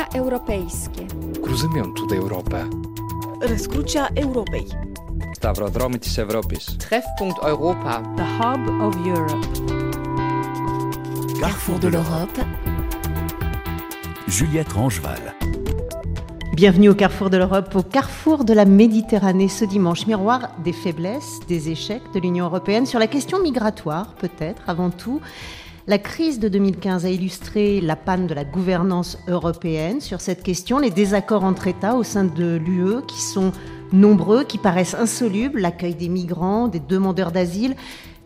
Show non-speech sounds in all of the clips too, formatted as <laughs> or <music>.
Rozwiązania europejskie. Rozumiem tutaj Europę. Rozkrucia Europej. Stavrodromić się. Treffpunkt Europa. The Hub of Europe. Carrefour de l'Europe. Juliette Rangeval. Bienvenue au Carrefour de l'Europe, au Carrefour de la Méditerranée ce dimanche. Miroir des faiblesses, des échecs de l'Union européenne sur la question migratoire, peut-être avant tout. La crise de 2015 a illustré la panne de la gouvernance européenne sur cette question, les désaccords entre États au sein de l'UE qui sont nombreux, qui paraissent insolubles, l'accueil des migrants, des demandeurs d'asile,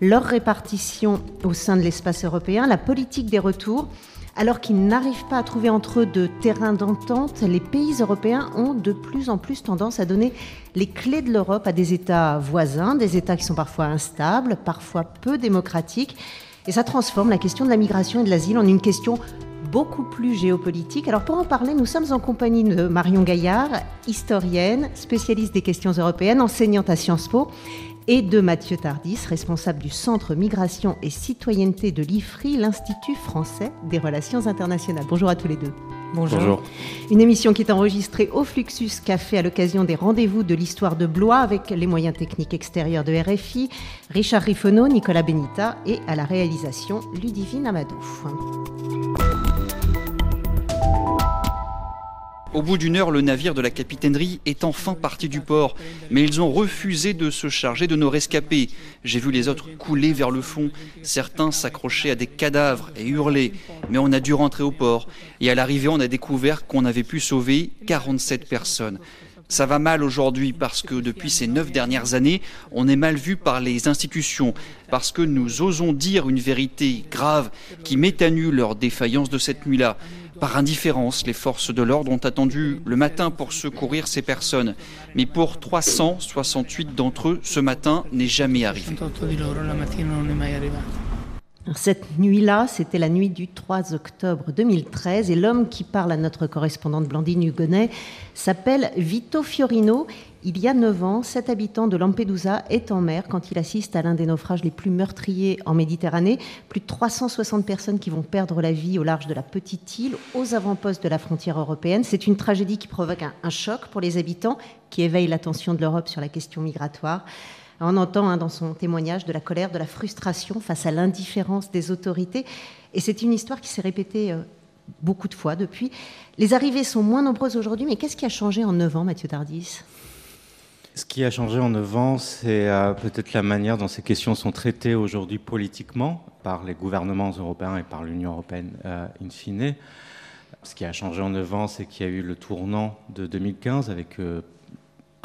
leur répartition au sein de l'espace européen, la politique des retours. Alors qu'ils n'arrivent pas à trouver entre eux de terrain d'entente, les pays européens ont de plus en plus tendance à donner les clés de l'Europe à des États voisins, des États qui sont parfois instables, parfois peu démocratiques. Et ça transforme la question de la migration et de l'asile en une question beaucoup plus géopolitique. Alors pour en parler, nous sommes en compagnie de Marion Gaillard, historienne, spécialiste des questions européennes, enseignante à Sciences Po, et de Mathieu Tardis, responsable du Centre Migration et Citoyenneté de l'IFRI, l'Institut français des relations internationales. Bonjour à tous les deux. Bonjour. Bonjour. Une émission qui est enregistrée au Fluxus Café à l'occasion des rendez-vous de l'histoire de Blois avec les moyens techniques extérieurs de RFI, Richard Riffonneau, Nicolas Benita et à la réalisation Ludivine Amadou. Au bout d'une heure, le navire de la capitainerie est enfin parti du port, mais ils ont refusé de se charger de nos rescapés. J'ai vu les autres couler vers le fond, certains s'accrochaient à des cadavres et hurler, mais on a dû rentrer au port, et à l'arrivée on a découvert qu'on avait pu sauver 47 personnes. Ça va mal aujourd'hui parce que depuis ces neuf dernières années, on est mal vu par les institutions, parce que nous osons dire une vérité grave qui met à nu leur défaillance de cette nuit-là. Par indifférence, les forces de l'ordre ont attendu le matin pour secourir ces personnes. Mais pour 368 d'entre eux, ce matin n'est jamais arrivé. Cette nuit-là, c'était la nuit du 3 octobre 2013 et l'homme qui parle à notre correspondante Blandine Hugonnet s'appelle Vito Fiorino. Il y a 9 ans, cet habitant de Lampedusa est en mer quand il assiste à l'un des naufrages les plus meurtriers en Méditerranée. Plus de 360 personnes qui vont perdre la vie au large de la petite île, aux avant-postes de la frontière européenne. C'est une tragédie qui provoque un, choc pour les habitants, qui éveille l'attention de l'Europe sur la question migratoire. On entend hein, dans son témoignage de la colère, de la frustration face à l'indifférence des autorités. Et c'est une histoire qui s'est répétée euh, beaucoup de fois depuis. Les arrivées sont moins nombreuses aujourd'hui, mais qu'est-ce qui a changé en 9 ans, Mathieu Tardis? Ce qui a changé en 9 ans, c'est euh, peut-être la manière dont ces questions sont traitées aujourd'hui politiquement par les gouvernements européens et par l'Union européenne euh, in fine. Ce qui a changé en 9 ans, c'est qu'il y a eu le tournant de 2015 avec euh,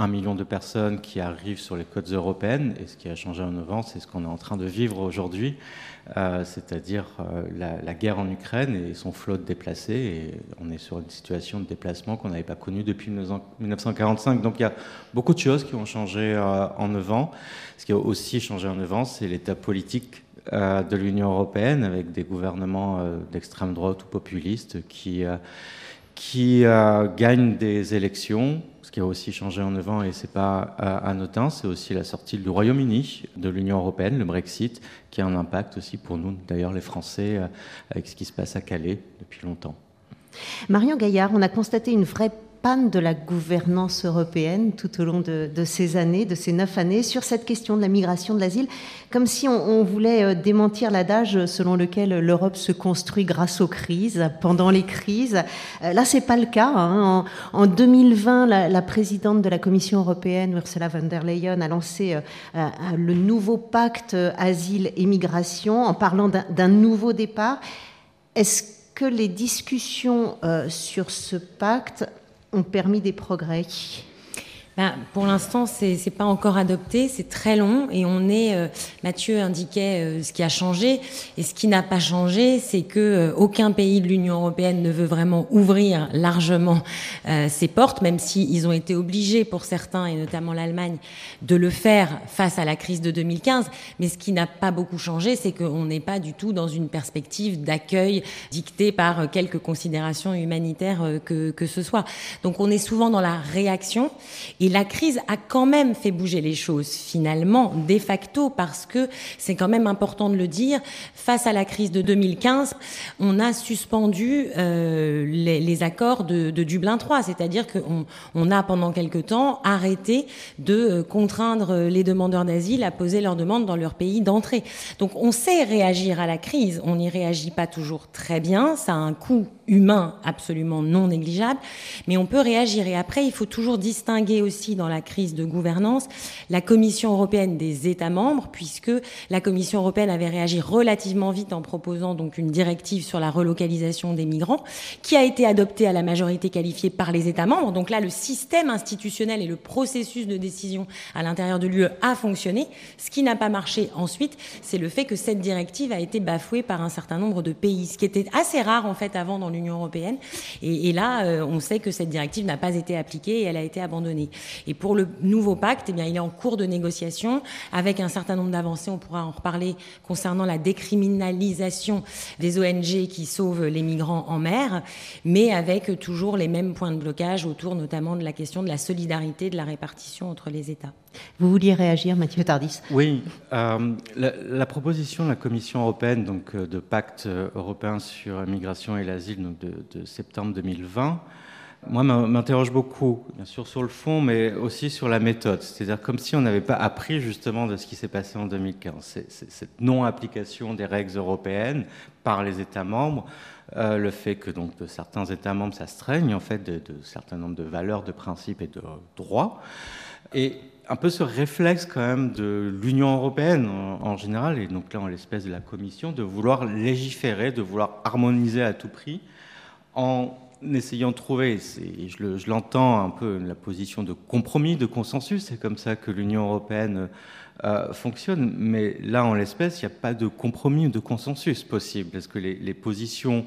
un million de personnes qui arrivent sur les côtes européennes. Et ce qui a changé en 9 ans, c'est ce qu'on est en train de vivre aujourd'hui, euh, c'est-à-dire euh, la, guerre en Ukraine et son flot de déplacés. Et on est sur une situation de déplacement qu'on n'avait pas connue depuis 1945. Donc il y a beaucoup de choses qui ont changé euh, en 9 ans. Ce qui a aussi changé en 9 ans, c'est l'état politique de l'Union européenne avec des gouvernements d'extrême droite ou populistes qui, qui gagnent des élections ce qui a aussi changé en 9 ans, et c'est pas anodin, c'est aussi la sortie du Royaume-Uni de l'Union européenne, le Brexit, qui a un impact aussi pour nous, d'ailleurs les Français, avec ce qui se passe à Calais depuis longtemps. Marion Gaillard, on a constaté une vraie panne de la gouvernance européenne tout au long de, ces années, de ces neuf années, sur cette question de la migration, de l'asile, comme si on, voulait démentir l'adage selon lequel l'Europe se construit grâce aux crises, pendant les crises. Là, c'est pas le cas. Hein. En, en, 2020, la, présidente de la Commission européenne, Ursula von der Leyen, a lancé euh, le nouveau pacte asile et migration en parlant d'un nouveau départ. Est-ce que les discussions euh, sur ce pacte ont permis des progrès ben, pour l'instant, c'est n'est pas encore adopté, c'est très long et on est. Euh, Mathieu indiquait euh, ce qui a changé et ce qui n'a pas changé, c'est que euh, aucun pays de l'Union européenne ne veut vraiment ouvrir largement ses portes, même s'ils si ont été obligés pour certains et notamment l'Allemagne de le faire face à la crise de 2015. Mais ce qui n'a pas beaucoup changé, c'est qu'on n'est pas du tout dans une perspective d'accueil dictée par quelques considérations humanitaires que que ce soit. Donc on est souvent dans la réaction et La crise a quand même fait bouger les choses, finalement, de facto, parce que c'est quand même important de le dire, face à la crise de 2015, on a suspendu euh, les, accords de, Dublin 3, c'est-à-dire qu'on on a pendant quelque temps arrêté de euh, contraindre les demandeurs d'asile à poser leurs demandes dans leur pays d'entrée. Donc on sait réagir à la crise, on n'y réagit pas toujours très bien, ça a un coût humain absolument non négligeable, mais on peut réagir. Et après, il faut toujours distinguer aussi dans la crise de gouvernance la Commission européenne des États membres, puisque la Commission européenne avait réagi relativement vite en proposant donc une directive sur la relocalisation des migrants, qui a été adoptée à la majorité qualifiée par les États membres. Donc là, le système institutionnel et le processus de décision à l'intérieur de l'UE a fonctionné. Ce qui n'a pas marché ensuite, c'est le fait que cette directive a été bafouée par un certain nombre de pays, ce qui était assez rare en fait avant dans l'Union européenne. Et, là, euh, on sait que cette directive n'a pas été appliquée et elle a été abandonnée. Et pour le nouveau pacte, eh bien, il est en cours de négociation avec un certain nombre d'avancées. On pourra en reparler concernant la décriminalisation des ONG qui sauvent les migrants en mer, mais avec toujours les mêmes points de blocage autour notamment de la question de la solidarité, de la répartition entre les États. Vous vouliez réagir, Mathieu Tardis Oui. Euh, la, proposition de la Commission européenne donc, euh, de pacte euh, européen sur l'immigration et l'asile de, de, septembre 2020, moi, m'interroge beaucoup, bien sûr, sur le fond, mais aussi sur la méthode. C'est-à-dire comme si on n'avait pas appris justement de ce qui s'est passé en 2015. cette non-application des règles européennes par les États membres, le fait que donc de certains États membres s'astreignent en fait de, de certains nombres de valeurs, de principes et de droits. Et un peu ce réflexe quand même de l'Union européenne en, général, et donc là en l'espèce de la Commission, de vouloir légiférer, de vouloir harmoniser à tout prix, en essayant de trouver, je l'entends un peu, la position de compromis, de consensus, c'est comme ça que l'Union européenne euh, fonctionne, mais là en l'espèce, il n'y a pas de compromis ou de consensus possible, parce que les, les positions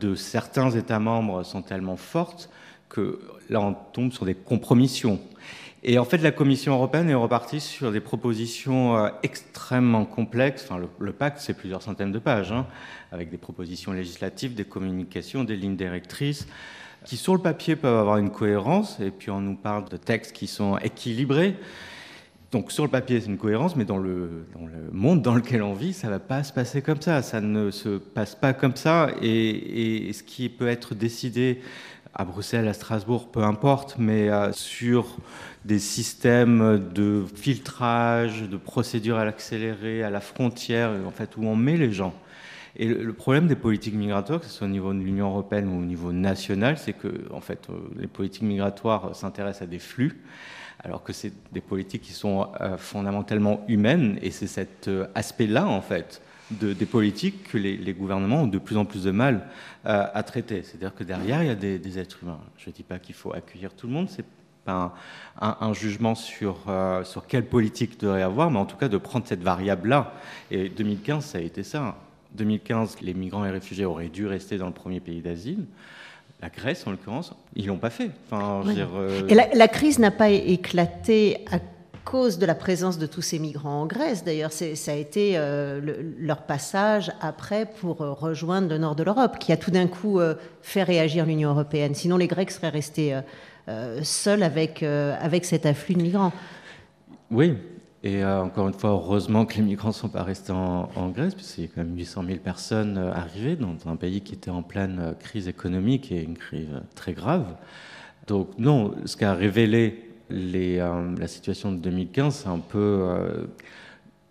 de certains États membres sont tellement fortes que là on tombe sur des compromissions. Et en fait, la Commission européenne est repartie sur des propositions euh, extrêmement complexes. Enfin, le, pacte, c'est plusieurs centaines de pages, hein, avec des propositions législatives, des communications, des lignes directrices, qui sur le papier peuvent avoir une cohérence. Et puis, on nous parle de textes qui sont équilibrés. Donc, sur le papier, c'est une cohérence, mais dans le, monde dans lequel on vit, ça ne va pas se passer comme ça. Ça ne se passe pas comme ça. Et ce qui peut être décidé à Bruxelles, à Strasbourg, peu importe, mais euh, sur des systèmes de filtrage, de procédures à l'accéléré, à la frontière, en fait, où on met les gens. Et le problème des politiques migratoires, que ce soit au niveau de l'Union européenne ou au niveau national, c'est que, en fait, euh, les politiques migratoires s'intéressent à des flux, alors que c'est des politiques qui sont euh, fondamentalement humaines, et c'est cet aspect-là, en fait, des politiques que les, gouvernements ont de plus en plus de mal euh, à traiter. C'est-à-dire que derrière, il y a des, êtres humains. Je ne dis pas qu'il faut accueillir tout le monde, c'est pas un, jugement sur, euh, sur quelle politique devrait y avoir, mais en tout cas de prendre cette variable-là. Et 2015, ça a été ça. 2015, les migrants et réfugiés auraient dû rester dans le premier pays d'asile. La Grèce, en l'occurrence, ils l'ont pas fait. Enfin, dire, euh, Et la, la, crise n'a pas éclaté à cause de la présence de tous ces migrants en Grèce. D'ailleurs, ça a été euh, leur passage après pour euh, rejoindre le nord de l'Europe, qui a tout d'un coup euh, fait réagir l'Union européenne. Sinon, les Grecs seraient restés seuls avec, avec cet afflux de migrants. Oui, et encore une fois, heureusement que les migrants ne sont pas restés en, Grèce, puisqu'il y a quand même 800 000 personnes arrivées dans un pays qui était en pleine crise économique et une crise très grave. Donc non, ce qu'a révélé euh, la situation de 2015, c'est un peu euh,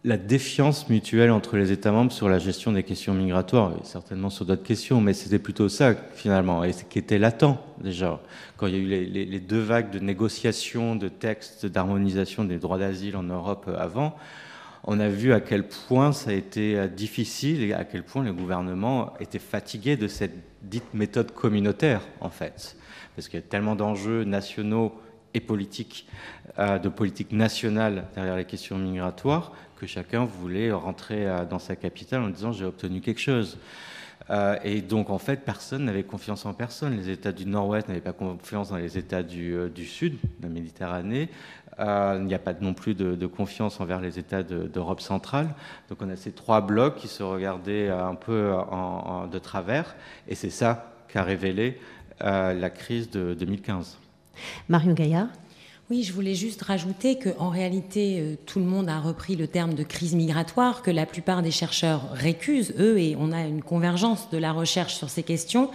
la défiance mutuelle entre les États membres sur la gestion des questions migratoires, certainement sur d'autres questions, mais c'était plutôt ça finalement, et ce qui était latent déjà. Quand il y a eu les, deux vagues de négociations, de textes d'harmonisation des droits d'asile en Europe euh, avant, on a vu à quel point ça a été difficile et à quel point le gouvernement était fatigué de cette dite méthode communautaire, en fait. Parce qu'il y a tellement d'enjeux nationaux et politique, euh, de politique nationale derrière les questions migratoires, que chacun voulait rentrer euh, dans sa capitale en disant j'ai obtenu quelque chose. Euh, et donc en fait, personne n'avait confiance en personne. Les États du Nord-Ouest n'avaient pas confiance dans les États du, du Sud, de la Méditerranée. il n'y a pas non plus de, confiance envers les États d'Europe centrale. Donc on a ces trois blocs qui se regardaient un peu de travers, et c'est ça qu'a révélé la crise de 2015. Marion Gaillard Oui, je voulais juste rajouter qu'en réalité, euh, tout le monde a repris le terme de crise migratoire, que la plupart des chercheurs récusent, eux, et on a une convergence de la recherche sur ces questions,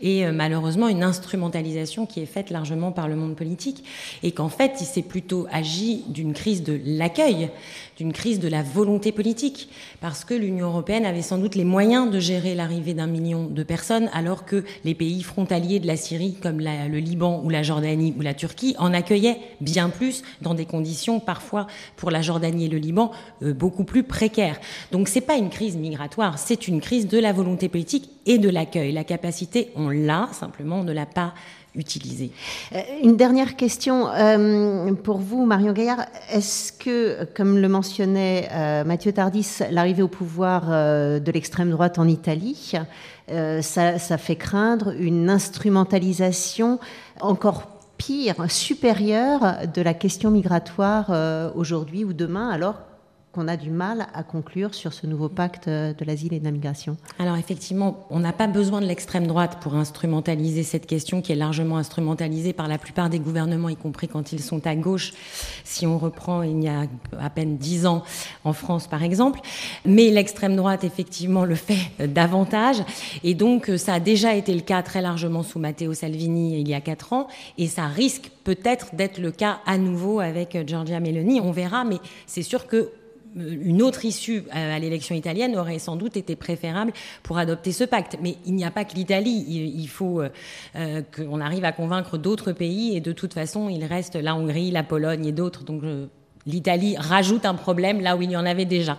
et euh, malheureusement une instrumentalisation qui est faite largement par le monde politique, et qu'en fait, il s'est plutôt agi d'une crise de l'accueil, d'une crise de la volonté politique, parce que l'Union européenne avait sans doute les moyens de gérer l'arrivée d'un million de personnes, alors que les pays frontaliers de la Syrie, comme le Liban ou la Jordanie ou la Turquie, en accueillaient bien plus dans des conditions parfois pour la Jordanie et le Liban euh, beaucoup plus précaires. Donc c'est pas une crise migratoire, c'est une crise de la volonté politique et de l'accueil. La capacité, on l'a, simplement on ne l'a pas Euh, une dernière question euh, pour vous, Marion Gaillard. Est-ce que, comme le mentionnait Mathieu Tardis, l'arrivée au pouvoir de l'extrême droite en Italie, ça, ça, fait craindre une instrumentalisation encore pire, supérieur de la question migratoire euh, aujourd'hui ou demain, alors qu'on a du mal à conclure sur ce nouveau pacte de l'asile et de la migration. Alors effectivement, on n'a pas besoin de l'extrême droite pour instrumentaliser cette question qui est largement instrumentalisée par la plupart des gouvernements, y compris quand ils sont à gauche, si on reprend il y a à peine dix ans en France par exemple. Mais l'extrême droite effectivement le fait davantage. Et donc ça a déjà été le cas très largement sous Matteo Salvini il y a quatre ans. Et ça risque peut-être d'être le cas à nouveau avec Giorgia Meloni, on verra, mais c'est sûr que une autre issue à l'élection italienne aurait sans doute été préférable pour adopter ce pacte. Mais il n'y a pas que l'Italie. Il faut euh, euh, qu'on arrive à convaincre d'autres pays. Et de toute façon, il reste la Hongrie, la Pologne et d'autres. Donc l'Italie rajoute un problème là où il y en avait déjà.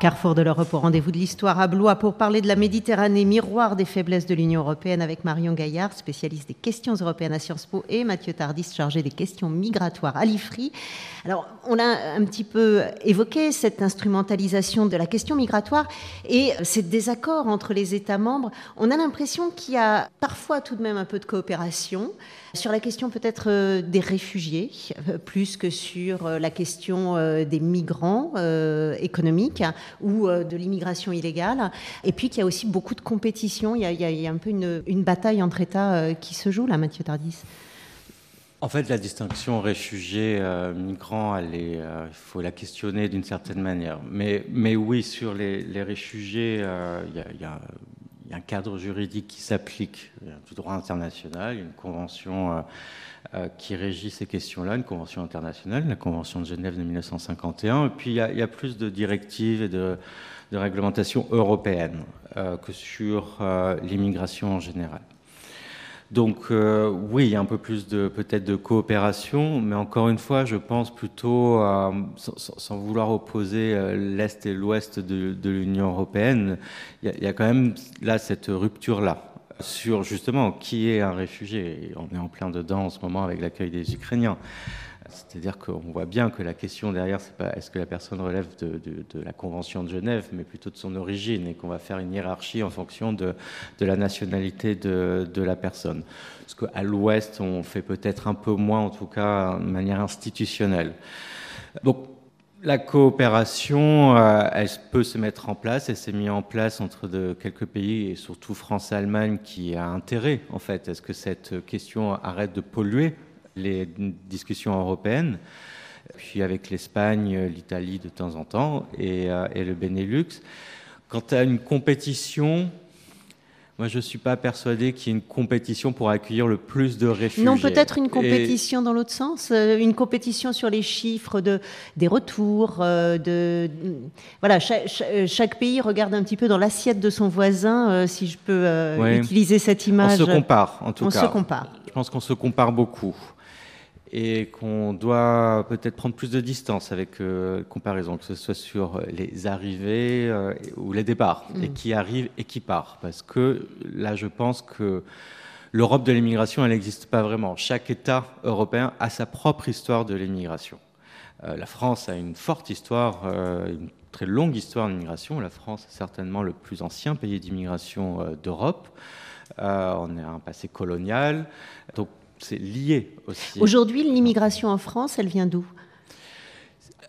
Carrefour de l'Europe au rendez-vous de l'histoire à Blois pour parler de la Méditerranée, miroir des faiblesses de l'Union européenne avec Marion Gaillard, spécialiste des questions européennes à Sciences Po, et Mathieu Tardis, chargé des questions migratoires à l'IFRI. Alors, on a un petit peu évoqué cette instrumentalisation de la question migratoire et ces désaccords entre les États membres. On a l'impression qu'il y a parfois tout de même un peu de coopération sur la question peut-être euh, des réfugiés, euh, plus que sur euh, la question des migrants économiques ou de l'immigration illégale. Et puis qu'il y a aussi beaucoup de compétition. Il y a, un peu une, bataille entre États qui se joue là, Mathieu Tardis. En fait, la distinction réfugiés-migrants, il faut la questionner d'une certaine manière. Mais oui, sur les, réfugiés, il y, a il y a un cadre juridique qui s'applique du droit international, une convention euh, euh, qui régit ces questions-là, une convention internationale, la Convention de Genève de 1951, et puis il y a, plus de directives et de, de réglementations européennes euh, que sur l'immigration en général. Donc euh, oui, il y a un peu plus de peut-être de coopération, mais encore une fois, je pense plutôt, sans, vouloir opposer euh, l'est et l'ouest de, l'Union européenne, il y, a, quand même là cette rupture là sur justement qui est un réfugié. On est en plein dedans en ce moment avec l'accueil des Ukrainiens. C'est-à-dire qu'on voit bien que la question derrière, c'est pas est-ce que la personne relève de, la Convention de Genève, mais plutôt de son origine, et qu'on va faire une hiérarchie en fonction de, la nationalité de, la personne. Parce qu'à l'Ouest, on fait peut-être un peu moins, en tout cas, de manière institutionnelle. Donc, la coopération, euh, elle peut se mettre en place. Elle s'est mise en place entre quelques pays, et surtout France et Allemagne, qui a intérêt, en fait, à ce que cette question arrête de polluer les discussions européennes, puis avec l'Espagne, l'Italie de temps en temps et, euh, le Benelux. Quant à une compétition, moi, je ne suis pas persuadé qu'il y ait une compétition pour accueillir le plus de réfugiés. Non, peut-être une compétition dans l'autre sens, euh, une compétition sur les chiffres de, des retours. Euh, de, voilà, chaque, pays regarde un petit peu dans l'assiette de son voisin, si je peux utiliser cette image. On se compare, en tout cas. On se compare. Je pense qu'on se compare beaucoup et qu'on doit peut-être prendre plus de distance avec euh, comparaison, que ce soit sur les arrivées euh, ou les départs, et mm. qui arrive et qui part. Parce que là, je pense que l'Europe de l'immigration, elle n'existe pas vraiment. Chaque État européen a sa propre histoire de l'immigration. Euh, la France a une forte histoire, une très longue histoire d'immigration. La France est certainement le plus ancien pays d'immigration d'Europe. on a un passé colonial. C'est lié aussi. Aujourd'hui, l'immigration en France, elle vient d'où?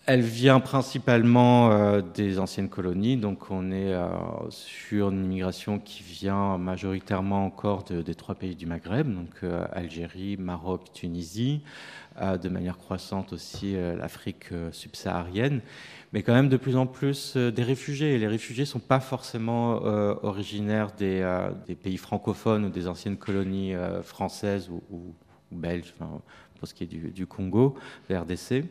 Elle vient principalement euh, des anciennes colonies, donc on est euh, sur une immigration qui vient majoritairement encore des trois pays du Maghreb, donc euh, Algérie, Maroc, Tunisie, de manière croissante aussi l'Afrique subsaharienne, mais quand même de plus en plus des réfugiés. Et les réfugiés ne sont pas forcément originaires des, pays francophones ou des anciennes colonies françaises ou, belge. Pour ce qui est du, du Congo, de RDC.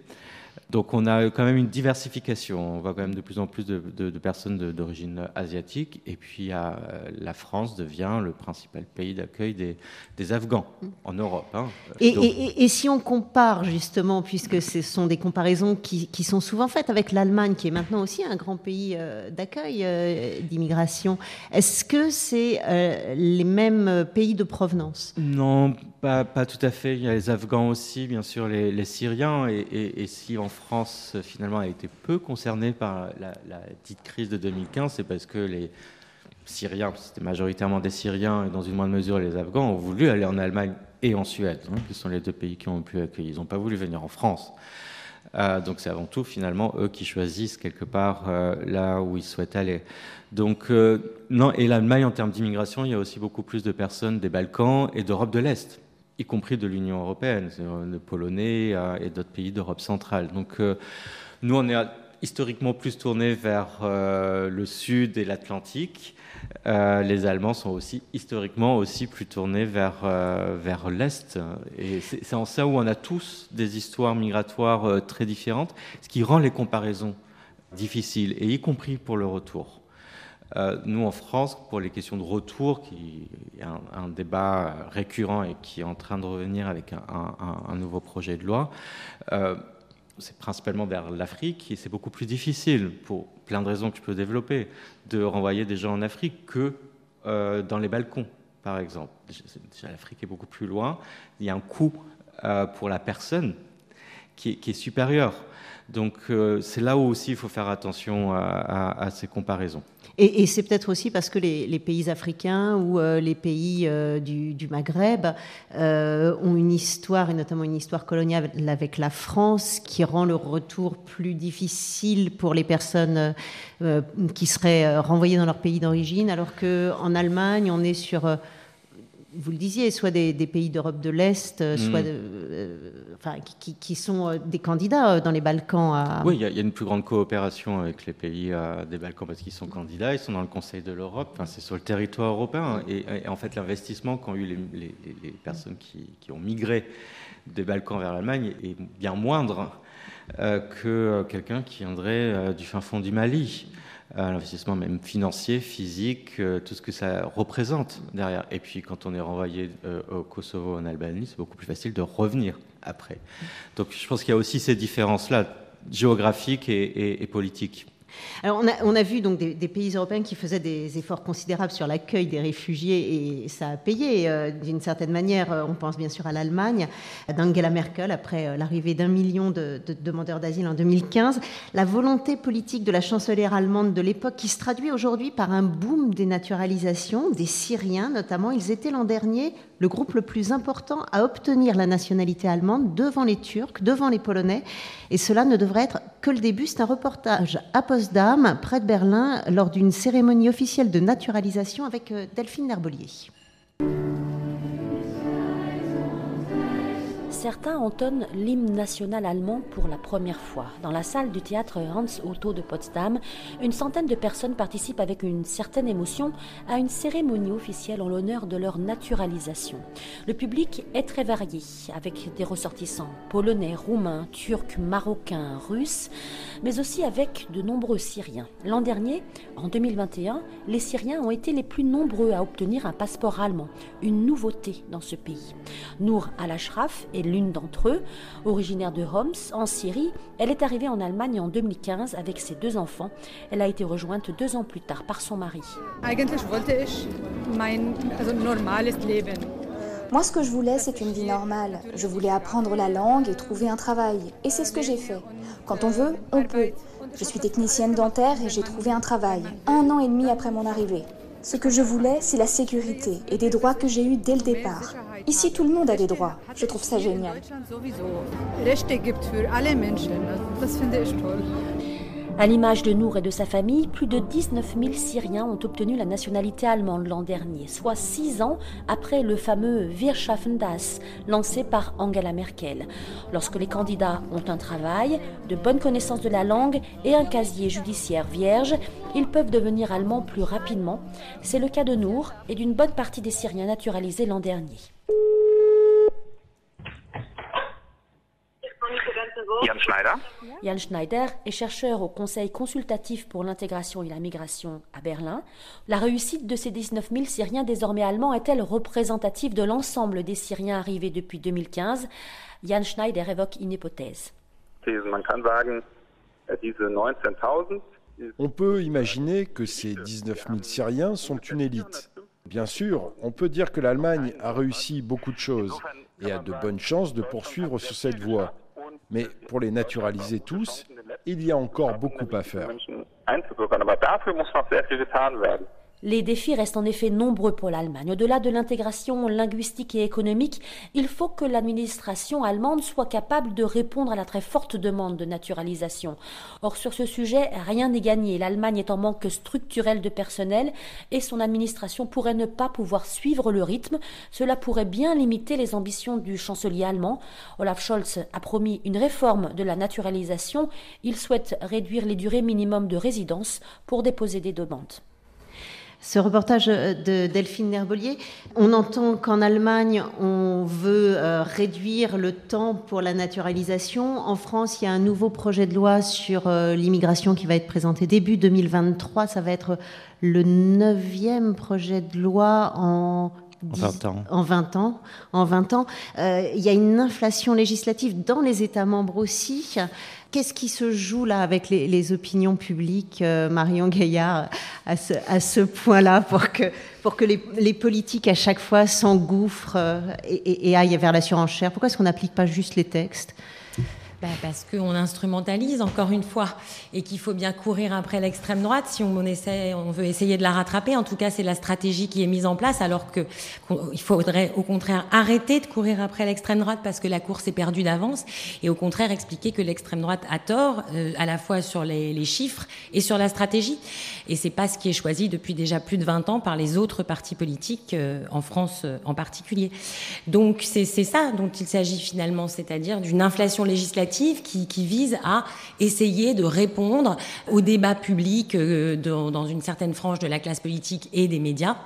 Donc on a quand même une diversification. On voit quand même de plus en plus de, personnes d'origine asiatique. Et puis euh, la France devient le principal pays d'accueil des, Afghans en Europe. Hein. Et, si on compare justement, puisque ce sont des comparaisons qui, sont souvent faites avec l'Allemagne, qui est maintenant aussi un grand pays euh, d'accueil euh, d'immigration, est-ce que c'est les mêmes pays de provenance? Non, pas, tout à fait. Il y a les Afghans aussi, bien sûr, les, Syriens. Et, si en France, finalement, a été peu concernée par la, la petite crise de 2015, c'est parce que les Syriens, c'était majoritairement des Syriens, et dans une moindre mesure les Afghans, ont voulu aller en Allemagne et en Suède, hein, qui sont les deux pays qui ont pu accueillir. Ils n'ont pas voulu venir en France. Euh, donc c'est avant tout finalement eux qui choisissent quelque part euh, là où ils souhaitent aller. Donc euh, non, et l'Allemagne en termes d'immigration, il y a aussi beaucoup plus de personnes des Balkans et d'Europe de l'Est y compris de l'Union européenne, de Polonais euh, et d'autres pays d'Europe centrale. Donc euh, nous, on est historiquement plus tournés vers euh, le sud et l'Atlantique. les Allemands sont aussi historiquement aussi plus tournés vers, vers l'Est. Et c'est en ça où on a tous des histoires migratoires très différentes, ce qui rend les comparaisons difficiles, et y compris pour le retour. Euh, nous, en France, pour les questions de retour, qui est un, débat récurrent et qui est en train de revenir avec un, nouveau projet de loi, euh, c'est principalement vers l'Afrique et c'est beaucoup plus difficile, pour plein de raisons que je peux développer, de renvoyer des gens en Afrique que euh, dans les balcons, par exemple. l'Afrique est beaucoup plus loin. Il y a un coût pour la personne qui est, supérieur. Donc c'est là où aussi il faut faire attention à ces comparaisons. Et, c'est peut-être aussi parce que les, pays africains ou euh, les pays euh, du, Maghreb euh, ont une histoire, et notamment une histoire coloniale avec la France, qui rend le retour plus difficile pour les personnes qui seraient renvoyées dans leur pays d'origine, alors qu'en Allemagne, on est sur vous le disiez, soit des, pays d'Europe de l'Est, euh, soit mm. euh, enfin, qui, sont euh, des candidats dans les Balkans. Oui, il y, a une plus grande coopération avec les pays des Balkans parce qu'ils sont candidats, ils sont dans le Conseil de l'Europe, enfin, c'est sur le territoire européen. Et, en fait, l'investissement qu'ont eu les, personnes qui, ont migré des Balkans vers l'Allemagne est bien moindre que quelqu'un qui viendrait du fin fond du Mali l'investissement même financier, physique, euh, tout ce que ça représente derrière. Et puis quand on est renvoyé euh, au Kosovo, en Albanie, c'est beaucoup plus facile de revenir après. Donc je pense qu'il y a aussi ces différences-là, géographiques et politiques. Alors on a, vu donc des, pays européens qui faisaient des efforts considérables sur l'accueil des réfugiés et ça a payé euh, d'une certaine manière. Euh, on pense bien sûr à l'Allemagne, d'Angela Merkel après euh, l'arrivée d'un million de, demandeurs d'asile en 2015. La volonté politique de la chancelière allemande de l'époque qui se traduit aujourd'hui par un boom des naturalisations, des Syriens notamment. Ils étaient l'an dernier le groupe le plus important à obtenir la nationalité allemande devant les Turcs, devant les Polonais. Et cela ne devrait être que le début. C'est un reportage à Potsdam, près de Berlin, lors d'une cérémonie officielle de naturalisation avec euh, Delphine Nerbolier. Certains entonnent l'hymne national allemand pour la première fois. Dans la salle du théâtre Hans Otto de Potsdam, une centaine de personnes participent avec une certaine émotion à une cérémonie officielle en l'honneur de leur naturalisation. Le public est très varié, avec des ressortissants polonais, roumains, turcs, marocains, russes, mais aussi avec de nombreux Syriens. L'an dernier, en 2021, les Syriens ont été les plus nombreux à obtenir un passeport allemand, une nouveauté dans ce pays. Nour al-Ashraf est l'une d'entre eux, originaire de Homs, en Syrie. Elle est arrivée en Allemagne en 2015 avec ses deux enfants. Elle a été rejointe deux ans plus tard par son mari. Moi, ce que je voulais, c'est une vie normale. Je voulais apprendre la langue et trouver un travail. Et c'est ce que j'ai fait. Quand on veut, on peut. Je suis technicienne dentaire et j'ai trouvé un travail, un an et demi après mon arrivée. Ce que je voulais, c'est la sécurité et des droits que j'ai eus dès le départ. Ici, tout le monde a des droits. Je trouve ça génial. À l'image de Nour et de sa famille, plus de 19 000 Syriens ont obtenu la nationalité allemande l'an dernier, soit six ans après le fameux Wir lancé par Angela Merkel. Lorsque les candidats ont un travail, de bonnes connaissances de la langue et un casier judiciaire vierge, ils peuvent devenir allemands plus rapidement. C'est le cas de Nour et d'une bonne partie des Syriens naturalisés l'an dernier. Jan Schneider. Jan Schneider est chercheur au Conseil consultatif pour l'intégration et la migration à Berlin. La réussite de ces 19 000 Syriens désormais allemands est-elle représentative de l'ensemble des Syriens arrivés depuis 2015 Jan Schneider évoque une hypothèse. On peut imaginer que ces 19 000 Syriens sont une élite. Bien sûr, on peut dire que l'Allemagne a réussi beaucoup de choses et a de bonnes chances de poursuivre sur cette voie. Mais pour les naturaliser tous, il y a encore beaucoup à faire. Les défis restent en effet nombreux pour l'Allemagne. Au-delà de l'intégration linguistique et économique, il faut que l'administration allemande soit capable de répondre à la très forte demande de naturalisation. Or, sur ce sujet, rien n'est gagné. L'Allemagne est en manque structurel de personnel et son administration pourrait ne pas pouvoir suivre le rythme. Cela pourrait bien limiter les ambitions du chancelier allemand. Olaf Scholz a promis une réforme de la naturalisation. Il souhaite réduire les durées minimum de résidence pour déposer des demandes. Ce reportage de Delphine Nerbolier, on entend qu'en Allemagne, on veut euh, réduire le temps pour la naturalisation. En France, il y a un nouveau projet de loi sur euh, l'immigration qui va être présenté début 2023. Ça va être le neuvième projet de loi en 20 ans. En 20 ans. En 20 ans. Euh, il y a une inflation législative dans les États membres aussi. Qu'est-ce qui se joue là avec les, opinions publiques, euh, Marion Gaillard, à ce, point-là, pour que, pour que les, politiques à chaque fois s'engouffrent euh, et, et, aillent vers la surenchère Pourquoi est-ce qu'on n'applique pas juste les textes? Bah, parce qu'on instrumentalise encore une fois et qu'il faut bien courir après l'extrême droite si on, essaie, on veut essayer de la rattraper. En tout cas, c'est la stratégie qui est mise en place alors que il faudrait au contraire arrêter de courir après l'extrême droite parce que la course est perdue d'avance et au contraire expliquer que l'extrême droite a tort euh, à la fois sur les, les, chiffres et sur la stratégie. Et c'est pas ce qui est choisi depuis déjà plus de 20 ans par les autres partis politiques euh, en France euh, en particulier. Donc c'est ça dont il s'agit finalement, c'est-à-dire d'une inflation législative qui, vise à essayer de répondre au débat public euh, dans une certaine frange de la classe politique et des médias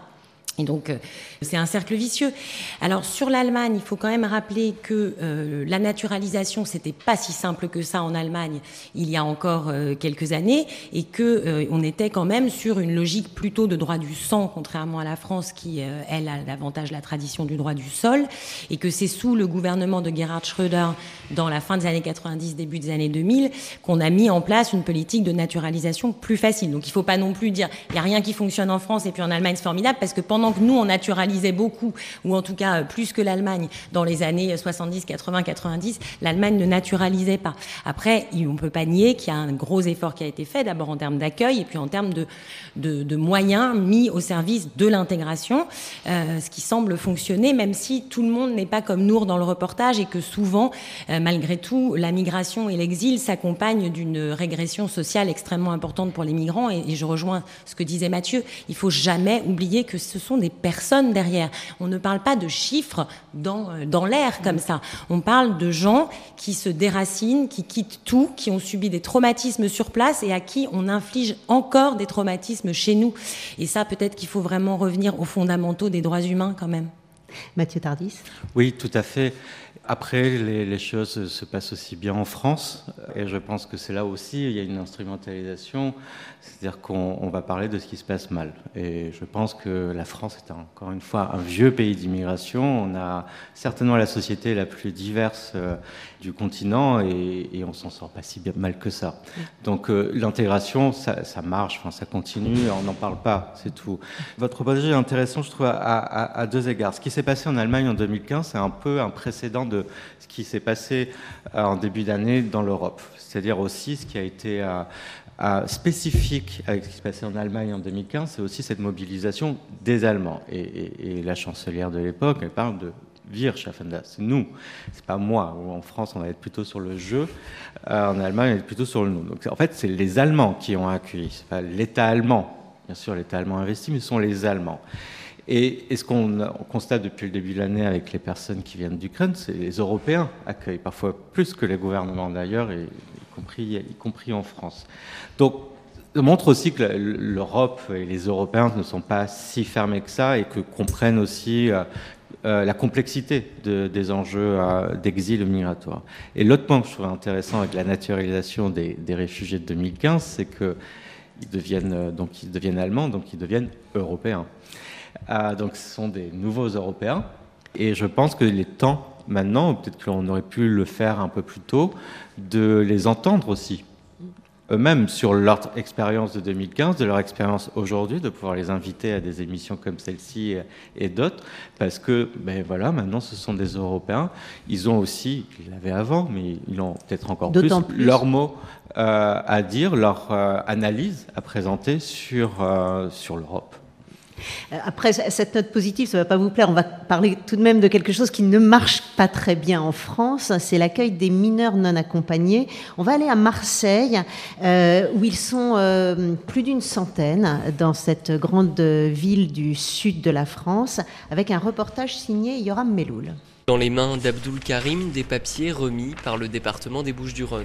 et donc, euh, c'est un cercle vicieux. Alors, sur l'Allemagne, il faut quand même rappeler que euh, la naturalisation, c'était pas si simple que ça en Allemagne il y a encore euh, quelques années, et que on était quand même sur une logique plutôt de droit du sang, contrairement à la France, qui elle a davantage la tradition du droit du sol, et que c'est sous le gouvernement de Gerhard Schröder, dans la fin des années 90, début des années 2000, qu'on a mis en place une politique de naturalisation plus facile. Donc, il faut pas non plus dire il y a rien qui fonctionne en France et puis en Allemagne c'est formidable, parce que pendant que nous, on naturalisait beaucoup, ou en tout cas euh, plus que l'Allemagne dans les années 70, 80, 90, l'Allemagne ne naturalisait pas. Après, on ne peut pas nier qu'il y a un gros effort qui a été fait, d'abord en termes d'accueil et puis en termes de, moyens mis au service de l'intégration, euh, ce qui semble fonctionner, même si tout le monde n'est pas comme Nour dans le reportage et que souvent, euh, malgré tout, la migration et l'exil s'accompagnent d'une régression sociale extrêmement importante pour les migrants. Et, et je rejoins ce que disait Mathieu, il faut jamais oublier que ce sont des personnes derrière. On ne parle pas de chiffres dans, euh, dans l'air comme ça. On parle de gens qui se déracinent, qui quittent tout, qui ont subi des traumatismes sur place et à qui on inflige encore des traumatismes chez nous. Et ça, peut-être qu'il faut vraiment revenir aux fondamentaux des droits humains quand même. Mathieu Tardis Oui, tout à fait. Après, les, choses se passent aussi bien en France, et je pense que c'est là aussi, il y a une instrumentalisation, c'est-à-dire qu'on va parler de ce qui se passe mal. Et je pense que la France est encore une fois un vieux pays d'immigration, on a certainement la société la plus diverse euh, du continent, et, et on s'en sort pas si bien mal que ça. Donc euh, l'intégration, ça, marche, enfin, ça continue, on n'en parle pas, c'est tout. Votre projet est intéressant, je trouve, à, à deux égards. Ce qui s'est passé en Allemagne en 2015, c'est un peu un précédent de ce qui s'est passé euh, en début d'année dans l'Europe. C'est-à-dire aussi ce qui a été spécifique avec ce qui s'est passé en Allemagne en 2015, c'est aussi cette mobilisation des Allemands. Et, la chancelière de l'époque, elle parle de Wir c'est nous, c'est pas moi. En France, on va être plutôt sur le jeu, euh, en Allemagne, on va être plutôt sur le nous. Donc en fait, c'est les Allemands qui ont accueilli, c'est pas l'État allemand. Bien sûr, l'État allemand investit, mais ce sont les Allemands. Et, ce qu'on constate depuis le début de l'année avec les personnes qui viennent d'Ukraine, c'est les Européens accueillent parfois plus que les gouvernements d'ailleurs, y compris en France. Donc, ça montre aussi que l'Europe et les Européens ne sont pas si fermés que ça et que comprennent aussi euh, euh, la complexité des enjeux euh, d'exil migratoire. Et l'autre point que je trouve intéressant avec la naturalisation des, réfugiés de 2015, c'est qu'ils deviennent, deviennent allemands, donc ils deviennent européens. Donc ce sont des nouveaux Européens. Et je pense que les temps maintenant, peut-être qu'on aurait pu le faire un peu plus tôt, de les entendre aussi eux-mêmes sur leur expérience de 2015, de leur expérience aujourd'hui, de pouvoir les inviter à des émissions comme celle-ci et d'autres, parce que ben voilà, maintenant ce sont des Européens. Ils ont aussi, ils l'avaient avant, mais ils ont peut-être encore plus, leurs mots euh, à dire, leur euh, analyse à présenter sur, euh, sur l'Europe. Euh, après, cette note positive, ça ne va pas vous plaire. On va parler tout de même de quelque chose qui ne marche pas très bien en France. C'est l'accueil des mineurs non accompagnés. On va aller à Marseille, euh, où ils sont euh, plus d'une centaine dans cette grande ville du sud de la France, avec un reportage signé Yoram Meloul. Dans les mains d'Abdoul Karim, des papiers remis par le département des Bouches-du-Rhône.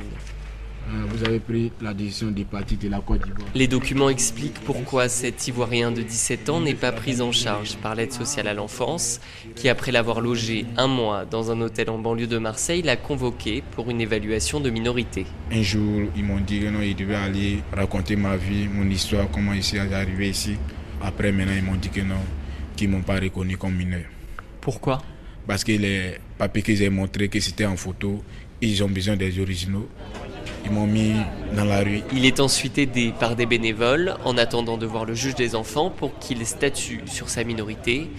Euh, vous avez pris la décision de partir de la Côte d'Ivoire. Les documents expliquent pourquoi cet Ivoirien de 17 ans n'est pas pris en charge par l'aide sociale à l'enfance, qui après l'avoir logé un mois dans un hôtel en banlieue de Marseille, l'a convoqué pour une évaluation de minorité. Un jour, ils m'ont dit que non, il devait aller raconter ma vie, mon histoire, comment il s'est arrivé ici. Après, maintenant, ils m'ont dit que non, qu'ils ne m'ont pas reconnu comme mineur. Pourquoi? Parce que les papiers qu'ils ont montrés, que c'était en photo, ils ont besoin des originaux. Il est ensuite aidé par des bénévoles en attendant de voir le juge des enfants pour qu'il statue sur sa minorité.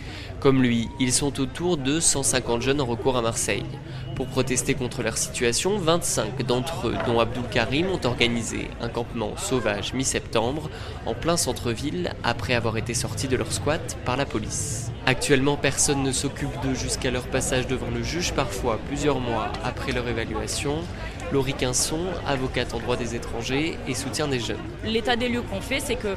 Comme lui, ils sont autour de 150 jeunes en recours à Marseille. Pour protester contre leur situation, 25 d'entre eux, dont Abdul Karim, ont organisé un campement sauvage mi-septembre en plein centre-ville après avoir été sortis de leur squat par la police. Actuellement, personne ne s'occupe d'eux jusqu'à leur passage devant le juge, parfois plusieurs mois après leur évaluation. Laurie Quinson, avocate en droit des étrangers et soutien des jeunes. L'état des lieux qu'on fait, c'est que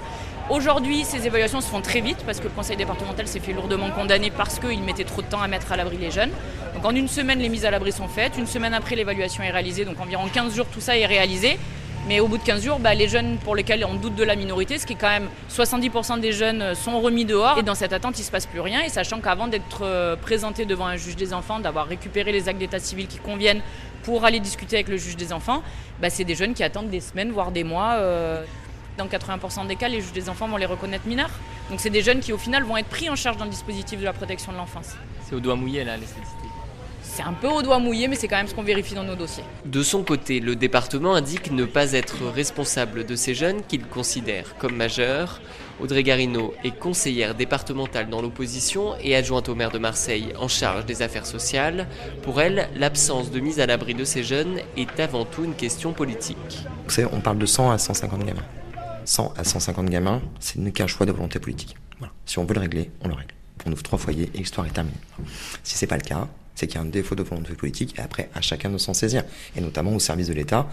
aujourd'hui, ces évaluations se font très vite parce que le conseil départemental s'est fait lourdement condamner parce qu'il mettait trop de temps à mettre à l'abri les jeunes. Donc en une semaine, les mises à l'abri sont faites. Une semaine après, l'évaluation est réalisée. Donc environ 15 jours, tout ça est réalisé. Mais au bout de 15 jours, bah, les jeunes pour lesquels on doute de la minorité, ce qui est quand même 70% des jeunes sont remis dehors. Et dans cette attente, il ne se passe plus rien. Et sachant qu'avant d'être euh, présenté devant un juge des enfants, d'avoir récupéré les actes d'état civil qui conviennent pour aller discuter avec le juge des enfants, bah, c'est des jeunes qui attendent des semaines, voire des mois. Euh, dans 80% des cas, les juges des enfants vont les reconnaître mineurs. Donc c'est des jeunes qui au final vont être pris en charge dans le dispositif de la protection de l'enfance. C'est au doigt mouillé là, les statistiques. C'est un peu au doigt mouillé, mais c'est quand même ce qu'on vérifie dans nos dossiers. De son côté, le département indique ne pas être responsable de ces jeunes qu'il considère comme majeurs. Audrey Garino est conseillère départementale dans l'opposition et adjointe au maire de Marseille en charge des affaires sociales. Pour elle, l'absence de mise à l'abri de ces jeunes est avant tout une question politique. On parle de 100 à 150 gamins. 100 à 150 gamins, ce n'est qu'un choix de volonté politique. Si on veut le régler, on le règle. On ouvre trois foyers et l'histoire est terminée. Si ce n'est pas le cas, c'est qu'il y a un défaut de volonté politique et après à chacun de s'en saisir, et notamment au service de l'État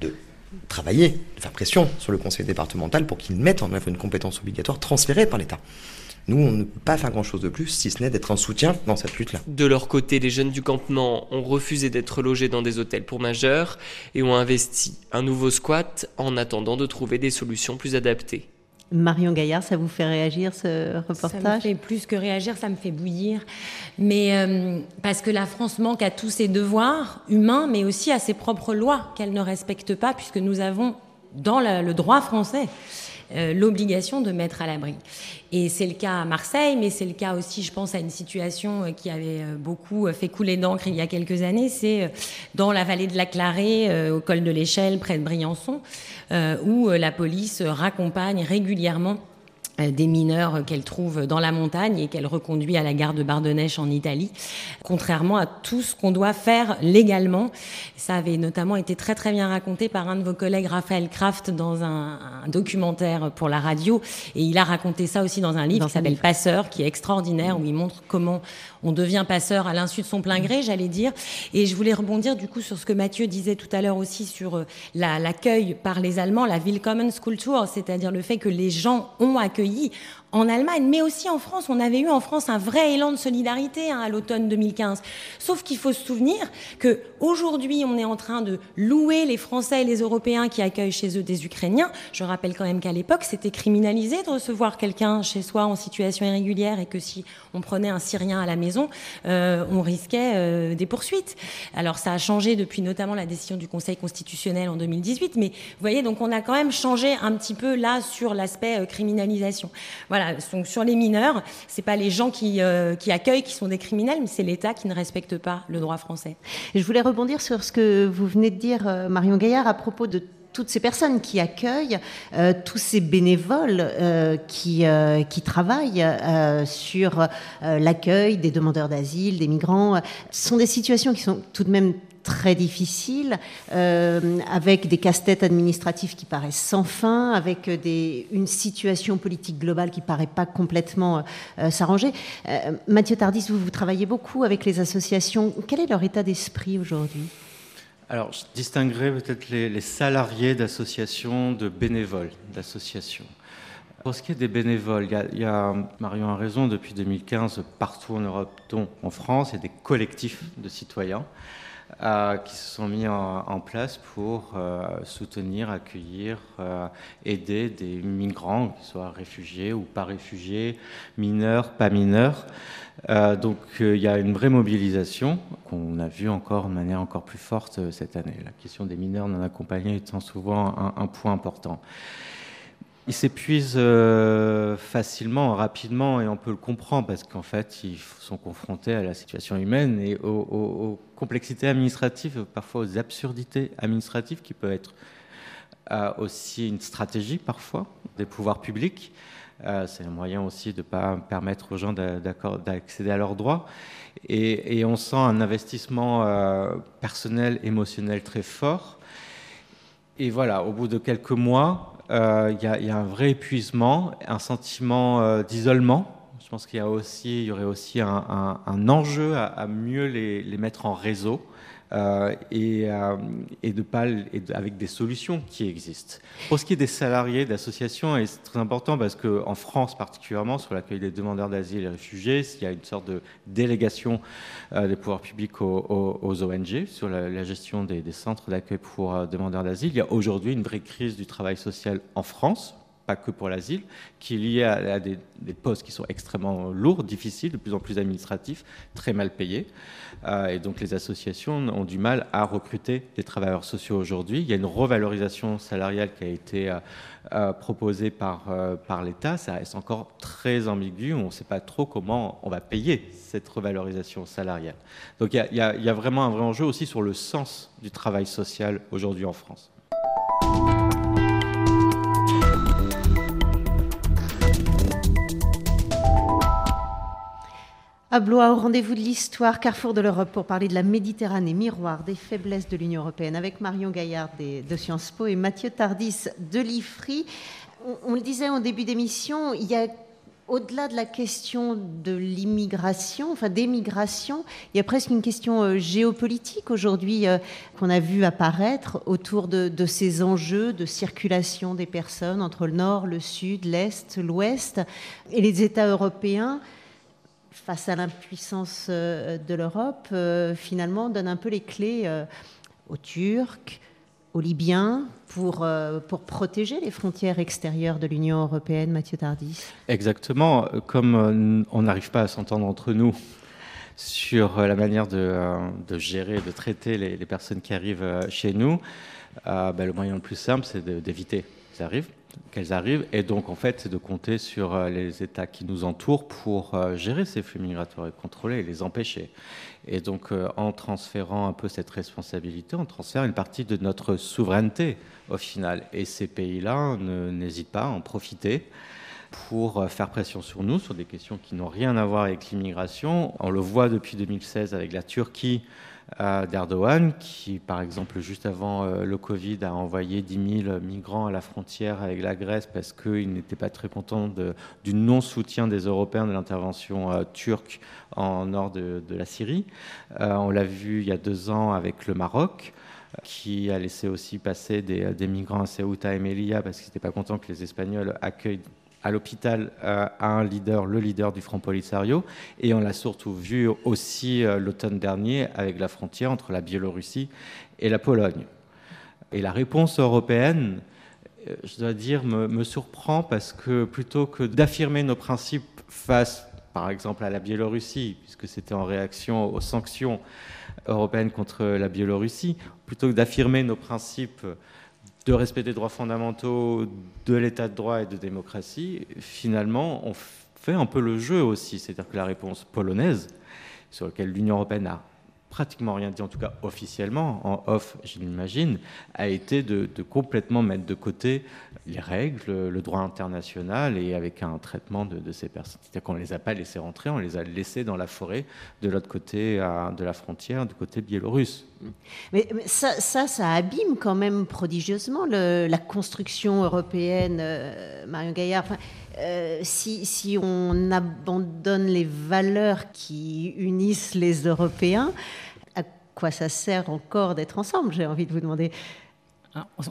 de travailler, de faire pression sur le conseil départemental pour qu'il mette en œuvre une compétence obligatoire transférée par l'État. Nous, on ne peut pas faire grand-chose de plus, si ce n'est d'être un soutien dans cette lutte-là. De leur côté, les jeunes du campement ont refusé d'être logés dans des hôtels pour majeurs et ont investi un nouveau squat en attendant de trouver des solutions plus adaptées. Marion Gaillard, ça vous fait réagir ce reportage? Ça me fait plus que réagir, ça me fait bouillir. Mais euh, parce que la France manque à tous ses devoirs humains, mais aussi à ses propres lois qu'elle ne respecte pas, puisque nous avons dans le droit français l'obligation de mettre à l'abri. Et c'est le cas à Marseille, mais c'est le cas aussi, je pense, à une situation euh, qui avait euh, beaucoup fait couler d'encre il y a quelques années. C'est dans la vallée de la Clarée, au col de l'Échelle, près de Briançon, où la police raccompagne régulièrement euh, des mineurs qu'elle trouve dans la montagne et qu'elle reconduit à la gare de Bardonnèche en Italie, contrairement à tout ce qu'on doit faire légalement. Ça avait notamment été très très bien raconté par un de vos collègues, Raphaël Kraft, dans un, documentaire pour la radio. Et il a raconté ça aussi dans un livre qui s'appelle Passeur, qui est extraordinaire, où il montre comment on devient passeur à l'insu de son plein gré, j'allais dire. Et je voulais rebondir du coup sur ce que Mathieu disait tout à l'heure aussi sur euh, l'accueil par les Allemands, la Willkommenskultur, c'est-à-dire le fait que les gens ont accueilli en Allemagne, mais aussi en France. On avait eu en France un vrai élan de solidarité hein, à l'automne 2015. Sauf qu'il faut se souvenir que aujourd'hui, on est en train de louer les Français et les Européens qui accueillent chez eux des Ukrainiens. Je rappelle quand même qu'à l'époque, c'était criminalisé de recevoir quelqu'un chez soi en situation irrégulière et que si on prenait un Syrien à la maison, euh, on risquait euh, des poursuites. Alors ça a changé depuis notamment la décision du Conseil constitutionnel en 2018, mais vous voyez, donc on a quand même changé un petit peu là sur l'aspect euh, criminalisation. Voilà sur les mineurs, c'est pas les gens euh, qui, accueillent qui sont des criminels, mais c'est l'État qui ne respecte pas le droit français. je voulais rebondir sur ce que vous venez de dire, euh, Marion Gaillard, à propos de toutes ces personnes qui accueillent, euh, tous ces bénévoles qui, qui travaillent sur l'accueil des demandeurs d'asile, des migrants, sont des situations qui sont tout de même très difficile, euh, avec des casse-têtes administratifs qui paraissent sans fin, avec une situation politique globale qui paraît pas complètement euh, s'arranger. Euh, Mathieu Tardis, vous, vous travaillez beaucoup avec les associations. Quel est leur état d'esprit aujourd'hui? Alors, je distinguerai peut-être les, salariés d'associations de bénévoles d'associations. Pour ce qui est des bénévoles, il y, a, il y, a, Marion a raison, depuis 2015, partout en Europe, dont en France, il y a des collectifs de citoyens euh, qui se sont mis en, place pour euh, soutenir, accueillir, euh, aider des migrants, qu'ils soient réfugiés ou pas réfugiés, mineurs, pas mineurs. donc il y a une vraie mobilisation qu'on a vue encore de manière encore plus forte cette année. La question des mineurs non accompagnés étant souvent un point important. Ils s'épuisent euh, facilement, rapidement, et on peut le comprendre parce qu'en fait, ils sont confrontés à la situation humaine et aux, complexités administratives, parfois aux absurdités administratives qui peuvent être euh, aussi une stratégie parfois des pouvoirs publics. Euh, c'est un moyen aussi de ne pas permettre aux gens d'accéder à leurs droits. Et, on sent un investissement personnel, émotionnel très fort. Et voilà, au bout de quelques mois, euh, il y, a un vrai épuisement, un sentiment euh, d'isolement. Je pense qu'il y, y aurait aussi un, enjeu à, mieux les, mettre en réseau. Euh, et, de pas, avec des solutions qui existent. Pour ce qui est des salariés d'associations, c'est très important parce qu'en France particulièrement, sur l'accueil des demandeurs d'asile et réfugiés, il y a une sorte de délégation des pouvoirs publics aux, ONG sur la, gestion des centres d'accueil pour demandeurs d'asile. Il y a aujourd'hui une vraie crise du travail social en France pas que pour l'asile, qui est lié à, des, postes qui sont extrêmement lourds, difficiles, de plus en plus administratifs, très mal payés. Euh, et donc les associations ont du mal à recruter des travailleurs sociaux aujourd'hui. Il y a une revalorisation salariale qui a été euh, euh, proposée par, par l'État. Ça reste encore très ambigu. On ne sait pas trop comment on va payer cette revalorisation salariale. Donc il y a vraiment un vrai enjeu aussi sur le sens du travail social aujourd'hui en France. À Blois, au rendez-vous de l'histoire, carrefour de l'Europe, pour parler de la Méditerranée, miroir des faiblesses de l'Union européenne, avec Marion Gaillard de Sciences Po et Mathieu Tardis de l'IFRI. On, le disait en début d'émission, il y a au-delà de la question de l'immigration, enfin des migrations, il y a presque une question euh, géopolitique aujourd'hui euh, qu'on a vu apparaître autour de, ces enjeux de circulation des personnes entre le nord, le sud, l'est, l'ouest et les États européens face à l'impuissance euh, de l'Europe, euh, finalement, donne un peu les clés euh, aux Turcs, aux Libyens, pour, pour protéger les frontières extérieures de l'Union européenne, Mathieu Tardis Exactement. Comme on n'arrive pas à s'entendre entre nous sur la manière de, de gérer, de traiter les, personnes qui arrivent chez nous, ben, le moyen le plus simple, c'est d'éviter qu'ils arrivent qu'elles arrivent. Et donc, en fait, c'est de compter sur euh, les États qui nous entourent pour euh, gérer ces flux migratoires et contrôler et les empêcher. Et donc, euh, en transférant un peu cette responsabilité, on transfère une partie de notre souveraineté au final. Et ces pays-là n'hésitent pas à en profiter pour faire pression sur nous sur des questions qui n'ont rien à voir avec l'immigration. On le voit depuis 2016 avec la Turquie d'Erdogan, qui, par exemple, juste avant euh, le Covid, a envoyé 10 000 migrants à la frontière avec la Grèce parce qu'il n'était pas très content du non-soutien des Européens de l'intervention euh, turque en nord de, la Syrie. Euh, on l'a vu il y a deux ans avec le Maroc qui a laissé aussi passer des, des migrants à Ceuta et Melilla parce qu'il n'était pas content que les Espagnols accueillent à l'hôpital euh, un leader, le leader du Front Polisario, et on l'a surtout vu aussi euh, l'automne dernier avec la frontière entre la Biélorussie et la Pologne. Et la réponse européenne, euh, je dois dire, me, surprend parce que plutôt que d'affirmer nos principes face, par exemple, à la Biélorussie, puisque c'était en réaction aux sanctions européennes contre la Biélorussie, plutôt que d'affirmer nos principes de respect des droits fondamentaux, de l'état de droit et de démocratie, finalement, on fait un peu le jeu aussi. C'est-à-dire que la réponse polonaise, sur laquelle l'Union européenne a pratiquement rien dit, en tout cas officiellement, en off, je l'imagine, a été de, complètement mettre de côté les règles, le droit international et avec un traitement de, ces personnes. C'est-à-dire qu'on ne les a pas laissés rentrer, on les a laissés dans la forêt de l'autre côté de la frontière, du côté biélorusse. Mais, ça, ça, abîme quand même prodigieusement la construction européenne, euh, Marion Gaillard. Euh, si, on abandonne les valeurs qui unissent les Européens, à quoi ça sert encore d'être ensemble J'ai envie de vous demander?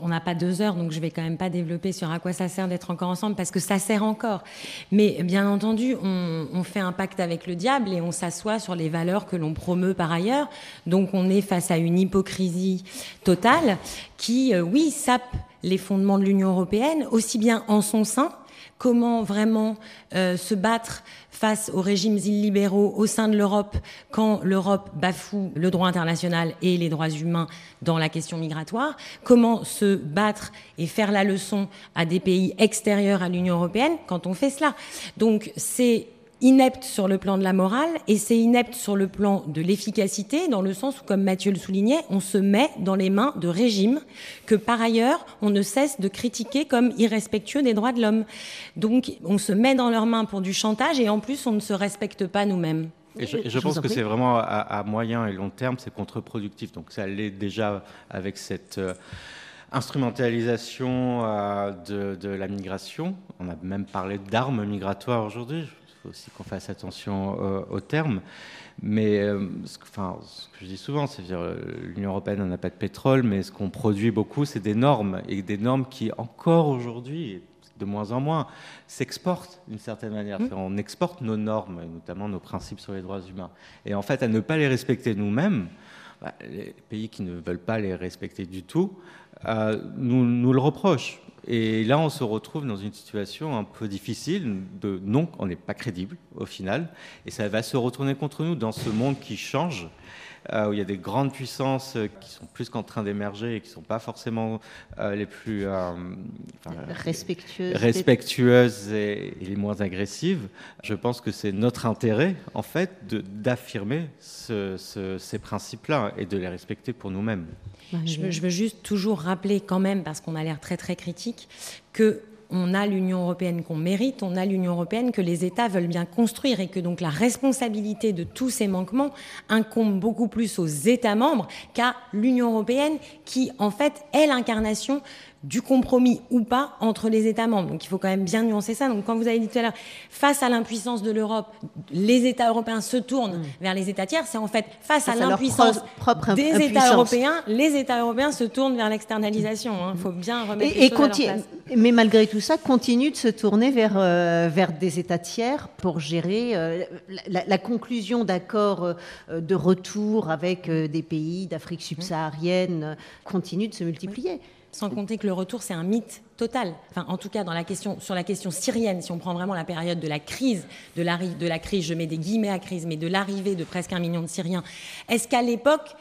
On n'a pas deux heures, donc je vais quand même pas développer sur à quoi ça sert d'être encore ensemble, parce que ça sert encore. Mais bien entendu, on, fait un pacte avec le diable et on s'assoit sur les valeurs que l'on promeut par ailleurs. Donc on est face à une hypocrisie totale qui, euh, oui, sape les fondements de l'Union européenne, aussi bien en son sein, comment vraiment euh, se battre face aux régimes illibéraux au sein de l'Europe quand l'Europe bafoue le droit international et les droits humains dans la question migratoire, comment se battre et faire la leçon à des pays extérieurs à l'Union européenne quand on fait cela. Donc c'est inepte sur le plan de la morale et c'est inepte sur le plan de l'efficacité, dans le sens où, comme Mathieu le soulignait, on se met dans les mains de régimes que, par ailleurs, on ne cesse de critiquer comme irrespectueux des droits de l'homme. Donc, on se met dans leurs mains pour du chantage et en plus, on ne se respecte pas nous-mêmes. Et je, pense que c'est vraiment à, moyen et long terme, c'est contre-productif. Donc ça l'est déjà avec cette euh, instrumentalisation euh, de, de, la migration. On a même parlé d'armes migratoires aujourd'hui faut aussi qu'on fasse attention euh, aux termes. Mais euh, ce, que, enfin, ce que je dis souvent, c'est que euh, l'Union européenne n'a pas de pétrole, mais ce qu'on produit beaucoup, c'est des normes, et des normes qui, encore aujourd'hui, de moins en moins, s'exportent d'une certaine manière. Mmh. On exporte nos normes, notamment nos principes sur les droits humains. Et en fait, à ne pas les respecter nous-mêmes, bah, les pays qui ne veulent pas les respecter du tout, nous, nous le reprochent. Et là, on se retrouve dans une situation un peu difficile de non, on n'est pas crédible au final, et ça va se retourner contre nous dans ce monde qui change. Euh, où il y a des grandes puissances qui sont plus qu'en train d'émerger et qui ne sont pas forcément euh, les plus euh, respectueuses, respectueuses et, les moins agressives. Je pense que c'est notre intérêt, en fait, d'affirmer ces principes-là et de les respecter pour nous-mêmes. Je veux, je veux, juste toujours rappeler quand même, parce qu'on a l'air très très critique, que on a l'Union européenne qu'on mérite, on a l'Union européenne que les États veulent bien construire et que donc la responsabilité de tous ces manquements incombe beaucoup plus aux États membres qu'à l'Union européenne qui en fait est l'incarnation du compromis ou pas entre les États membres. Donc il faut quand même bien nuancer ça. Donc quand vous avez dit tout à l'heure, face à l'impuissance de l'Europe, les États européens se tournent mm. vers les États tiers, c'est en fait face, à l'impuissance des États européens, les États européens se tournent vers l'externalisation. Il hein. faut bien remettre et, les choses à leur place. Mais malgré tout ça, continue de se tourner vers, euh, vers des États tiers pour gérer euh, la, conclusion d'accords euh, de retour avec des pays d'Afrique subsaharienne continue de se multiplier. Sans compter que le retour, c'est un mythe total. Enfin, en tout cas, dans la question, sur la question syrienne, si on prend vraiment la période de la crise, de la, de la crise, je mets des guillemets à crise, mais de l'arrivée de presque un million de Syriens, est-ce qu'à l'époque,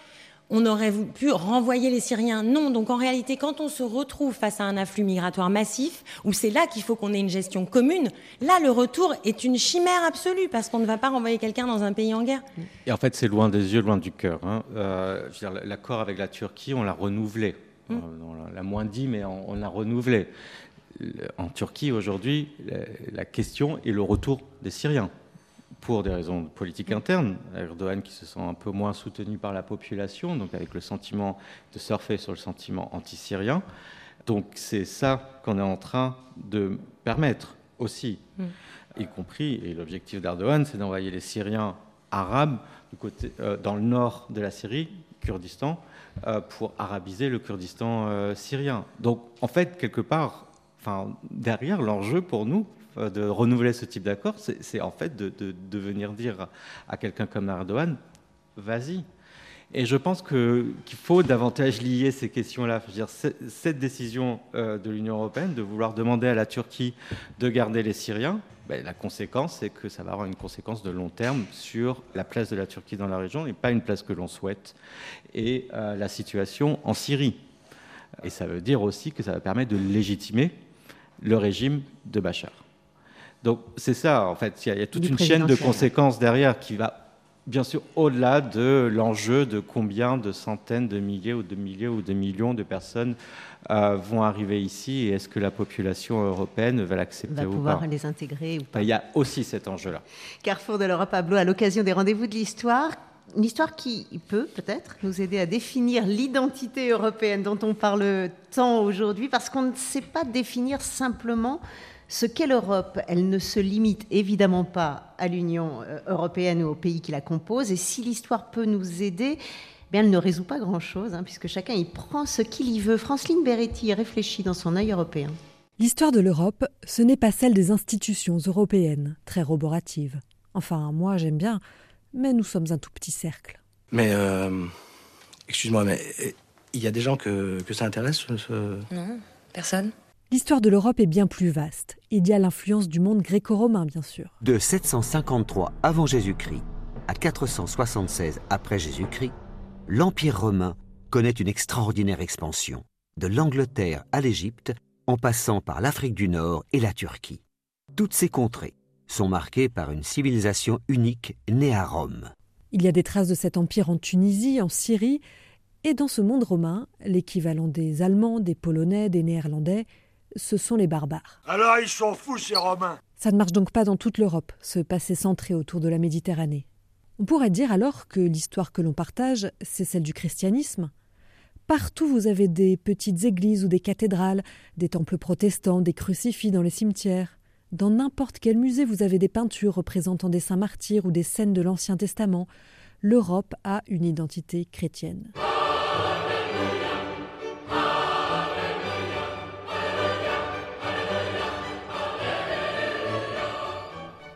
on aurait pu renvoyer les Syriens? Non. Donc en réalité, quand on se retrouve face à un afflux migratoire massif, où c'est là qu'il faut qu'on ait une gestion commune, là, le retour est une chimère absolue, parce qu'on ne va pas renvoyer quelqu'un dans un pays en guerre. Et en fait, c'est loin des yeux, loin du cœur. Hein. Euh, L'accord avec la Turquie, on l'a renouvelé. On l'a moins dit, mais on, l'a renouvelé. en Turquie aujourd'hui, la question est le retour des Syriens pour des raisons politiques internes. Erdogan qui se sent un peu moins soutenu par la population, donc avec le sentiment de surfer sur le sentiment anti-syrien. Donc c'est ça qu'on est en train de permettre aussi, mm. y compris, et l'objectif d'Erdogan, c'est d'envoyer les Syriens arabes du côté, euh, dans le nord de la Syrie, Kurdistan, euh, pour arabiser le Kurdistan euh, syrien. Donc en fait, quelque part, derrière l'enjeu pour nous, euh, de renouveler ce type d'accord, c'est en fait de, venir dire à quelqu'un comme Erdogan, vas-y. Et je pense qu'il faut davantage lier ces questions-là. Cette décision euh, de l'Union européenne de vouloir demander à la Turquie de garder les Syriens, ben, la conséquence, c'est que ça va avoir une conséquence de long terme sur la place de la Turquie dans la région, et pas une place que l'on souhaite, et euh, la situation en Syrie. Et ça veut dire aussi que ça va permettre de légitimer le régime de Bachar. Donc c'est ça, en fait, il y, a toute une chaîne de conséquences derrière qui va bien sûr au-delà de l'enjeu de combien de centaines de milliers ou de milliers ou de millions de personnes euh, vont arriver ici et est-ce que la population européenne va l'accepter ou pas. Va pouvoir les intégrer ou pas. Il y a aussi cet enjeu-là. Carrefour de l'Europe, Pablo, à l'occasion des rendez-vous de l'histoire, une histoire qui peut peut-être nous aider à définir l'identité européenne dont on parle tant aujourd'hui, parce qu'on ne sait pas définir simplement ce qu'est l'Europe, elle ne se limite évidemment pas à l'Union euh, européenne ou aux pays qui la composent. Et si l'histoire peut nous aider, eh bien, elle ne résout pas grand-chose, hein, puisque chacun y prend ce qu'il y veut. Franceline Beretti réfléchit dans son œil européen. L'histoire de l'Europe, ce n'est pas celle des institutions européennes, très roboratives. Enfin, moi j'aime bien, mais nous sommes un tout petit cercle. Mais, euh, excuse-moi, mais il y a des gens que, ça intéresse ce... Non, personne. L'histoire de l'Europe est bien plus vaste. Il y a l'influence du monde gréco-romain, bien sûr. De 753 avant Jésus-Christ à 476 après Jésus-Christ, l'Empire romain connaît une extraordinaire expansion, de l'Angleterre à l'Égypte, en passant par l'Afrique du Nord et la Turquie. Toutes ces contrées sont marquées par une civilisation unique née à Rome. Il y a des traces de cet empire en Tunisie, en Syrie, et dans ce monde romain, l'équivalent des Allemands, des Polonais, des Néerlandais, ce sont les barbares. Alors ils sont fous ces Romains Ça ne marche donc pas dans toute l'Europe, ce passé centré autour de la Méditerranée. On pourrait dire alors que l'histoire que l'on partage, c'est celle du christianisme. Partout vous avez des petites églises ou des cathédrales, des temples protestants, des crucifix dans les cimetières. Dans n'importe quel musée vous avez des peintures représentant des saints martyrs ou des scènes de l'Ancien Testament. L'Europe a une identité chrétienne.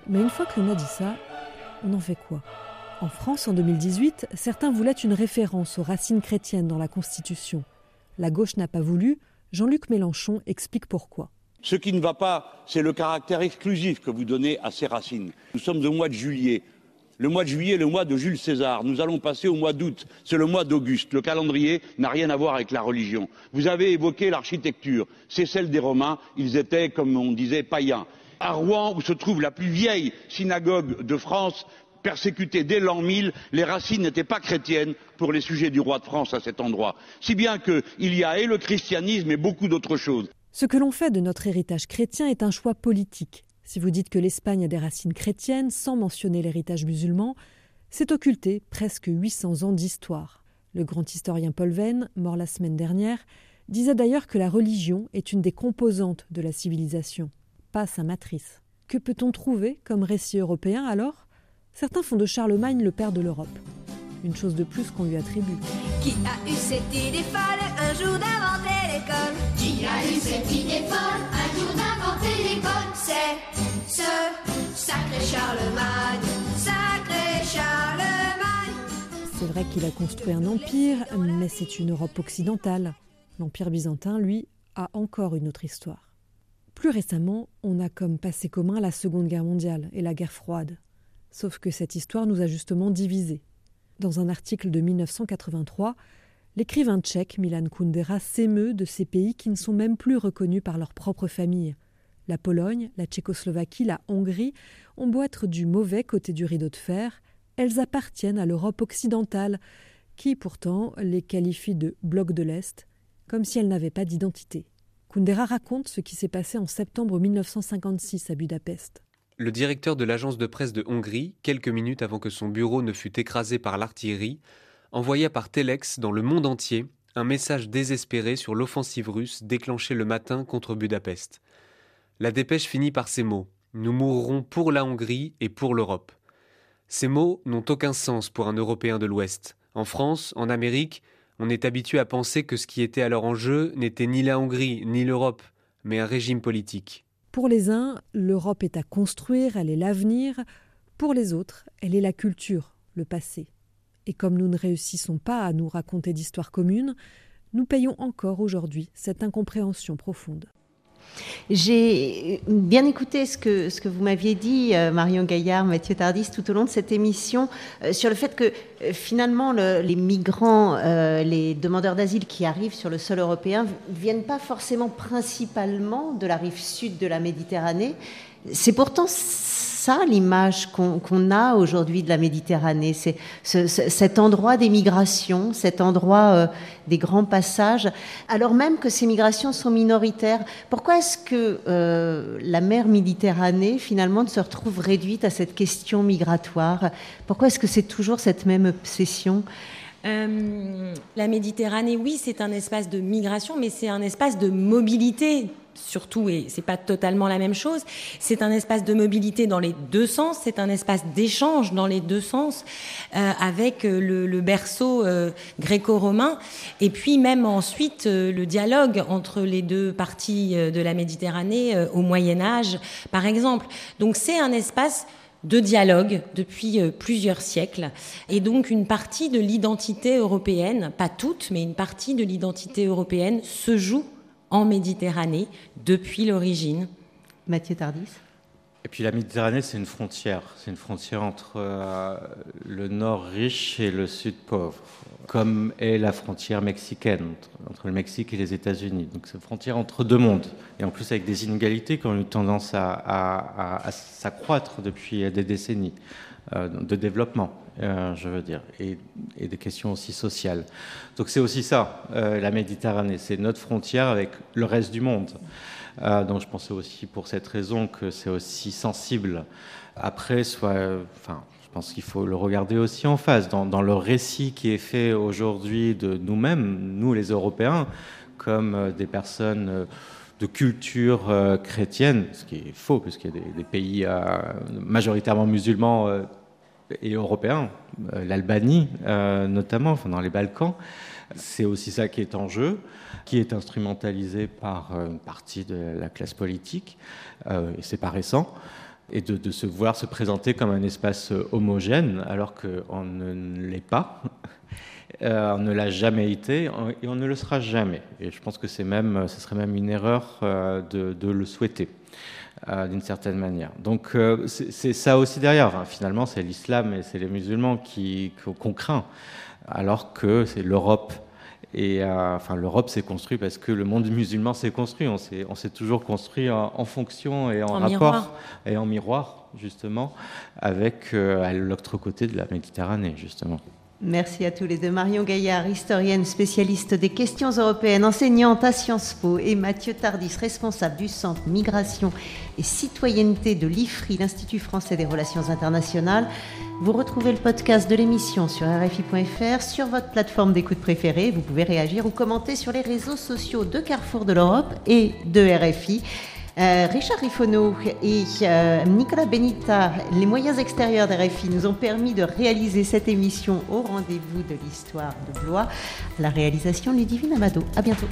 Mais une fois que l'on a dit ça, on en fait quoi? En France, en 2018, certains voulaient une référence aux racines chrétiennes dans la Constitution. La gauche n'a pas voulu. Jean-Luc Mélenchon explique pourquoi. Ce qui ne va pas, c'est le caractère exclusif que vous donnez à ces racines. Nous sommes au mois de juillet. Le mois de juillet est le mois de Jules César. Nous allons passer au mois d'août. C'est le mois d'Auguste. Le calendrier n'a rien à voir avec la religion. Vous avez évoqué l'architecture. C'est celle des Romains. Ils étaient, comme on disait, païens à Rouen, où se trouve la plus vieille synagogue de France, persécutée dès l'an 1000, les racines n'étaient pas chrétiennes pour les sujets du roi de France à cet endroit. Si bien qu'il y a et le christianisme et beaucoup d'autres choses. Ce que l'on fait de notre héritage chrétien est un choix politique. Si vous dites que l'Espagne a des racines chrétiennes sans mentionner l'héritage musulman, c'est occulter presque 800 ans d'histoire. Le grand historien Paul Venn, mort la semaine dernière, disait d'ailleurs que la religion est une des composantes de la civilisation pas sa matrice. Que peut-on trouver comme récit européen alors? Certains font de Charlemagne le père de l'Europe. Une chose de plus qu'on lui attribue. Qui a eu cette idée folle un jour d'inventer l'école? Qui a eu cette idée folle un jour d'inventer l'école? C'est ce sacré Charlemagne, sacré Charlemagne. C'est vrai qu'il a construit un empire, mais c'est une Europe occidentale. L'empire byzantin, lui, a encore une autre histoire. Plus récemment, on a comme passé commun la Seconde Guerre mondiale et la guerre froide. Sauf que cette histoire nous a justement divisés. Dans un article de 1983, l'écrivain tchèque Milan Kundera s'émeut de ces pays qui ne sont même plus reconnus par leur propre famille. La Pologne, la Tchécoslovaquie, la Hongrie ont beau être du mauvais côté du rideau de fer, elles appartiennent à l'Europe occidentale, qui pourtant les qualifie de bloc de l'Est, comme si elles n'avaient pas d'identité. Kundera raconte ce qui s'est passé en septembre 1956 à Budapest. Le directeur de l'agence de presse de Hongrie, quelques minutes avant que son bureau ne fût écrasé par l'artillerie, envoya par Telex dans le monde entier un message désespéré sur l'offensive russe déclenchée le matin contre Budapest. La dépêche finit par ces mots Nous mourrons pour la Hongrie et pour l'Europe. Ces mots n'ont aucun sens pour un Européen de l'Ouest. En France, en Amérique, on est habitué à penser que ce qui était alors en jeu n'était ni la Hongrie ni l'Europe, mais un régime politique. Pour les uns, l'Europe est à construire, elle est l'avenir. Pour les autres, elle est la culture, le passé. Et comme nous ne réussissons pas à nous raconter d'histoires communes, nous payons encore aujourd'hui cette incompréhension profonde. J'ai bien écouté ce que, ce que vous m'aviez dit, euh, Marion Gaillard, Mathieu Tardis, tout au long de cette émission, euh, sur le fait que euh, finalement les migrants, les demandeurs d'asile qui arrivent sur le sol européen viennent pas forcément principalement de la rive sud de la Méditerranée. C'est pourtant ça l'image qu'on a aujourd'hui de la Méditerranée, c'est cet endroit des migrations, cet endroit euh, des grands passages, alors même que ces migrations sont minoritaires. Pourquoi est-ce que euh, la mer Méditerranée finalement se retrouve réduite à cette question migratoire? Pourquoi est-ce que c'est toujours cette même obsession? Euh, la Méditerranée, oui, c'est un espace de migration, mais c'est un espace de mobilité surtout, et c'est pas totalement la même chose. C'est un espace de mobilité dans les deux sens, c'est un espace d'échange dans les deux sens, euh, avec euh, le, berceau euh, gréco-romain, et puis même ensuite le dialogue entre les deux parties de la Méditerranée au Moyen Âge, par exemple. Donc c'est un espace de dialogue depuis plusieurs siècles. Et donc une partie de l'identité européenne, pas toute, mais une partie de l'identité européenne se joue en Méditerranée depuis l'origine. Mathieu Tardis et puis la Méditerranée, c'est une frontière. C'est une frontière entre euh, le nord riche et le sud pauvre, comme est la frontière mexicaine entre, le Mexique et les États-Unis. Donc c'est une frontière entre deux mondes. Et en plus avec des inégalités qui ont eu tendance à, s'accroître depuis des décennies euh, de développement. Euh, je veux dire, et, des questions aussi sociales. Donc c'est aussi ça, euh, la Méditerranée, c'est notre frontière avec le reste du monde. Euh, donc je pensais aussi pour cette raison que c'est aussi sensible. Après, soit, enfin, je pense qu'il faut le regarder aussi en face, dans, le récit qui est fait aujourd'hui de nous-mêmes, nous les Européens, comme des personnes de culture chrétienne, ce qui est faux, puisqu'il y a des pays majoritairement musulmans et européens, euh, l'Albanie euh, notamment, enfin dans les Balkans. C'est aussi ça qui est en jeu, qui est instrumentalisé par euh, une partie de la classe politique, et c'est pas récent, et de, se voir se présenter comme un espace homogène alors qu'on ne l'est pas. <laughs> on ne l'a jamais été et on ne le sera jamais. Et je pense que c'est même, ce serait même une erreur de, de le souhaiter. Euh, d'une certaine manière. Donc euh, c'est ça aussi derrière. finalement, c'est l'islam et c'est les musulmans qui qu'on craint, alors que c'est l'Europe. Et euh, enfin, l'Europe s'est construite parce que le monde musulman s'est construit. On s'est toujours construit en, fonction et en, rapport et en miroir justement avec l'autre côté de la Méditerranée justement. Merci à tous les deux. Marion Gaillard, historienne spécialiste des questions européennes, enseignante à Sciences Po, et Mathieu Tardis, responsable du Centre Migration et Citoyenneté de l'IFRI, l'Institut français des relations internationales. Vous retrouvez le podcast de l'émission sur RFI.fr, sur votre plateforme d'écoute préférée. Vous pouvez réagir ou commenter sur les réseaux sociaux de Carrefour de l'Europe et de RFI. Euh, Richard Rifono et euh, Nicolas Benita, les moyens extérieurs d'RFI, nous ont permis de réaliser cette émission au rendez-vous de l'histoire de Blois. La réalisation Ludivine Amado. À bientôt.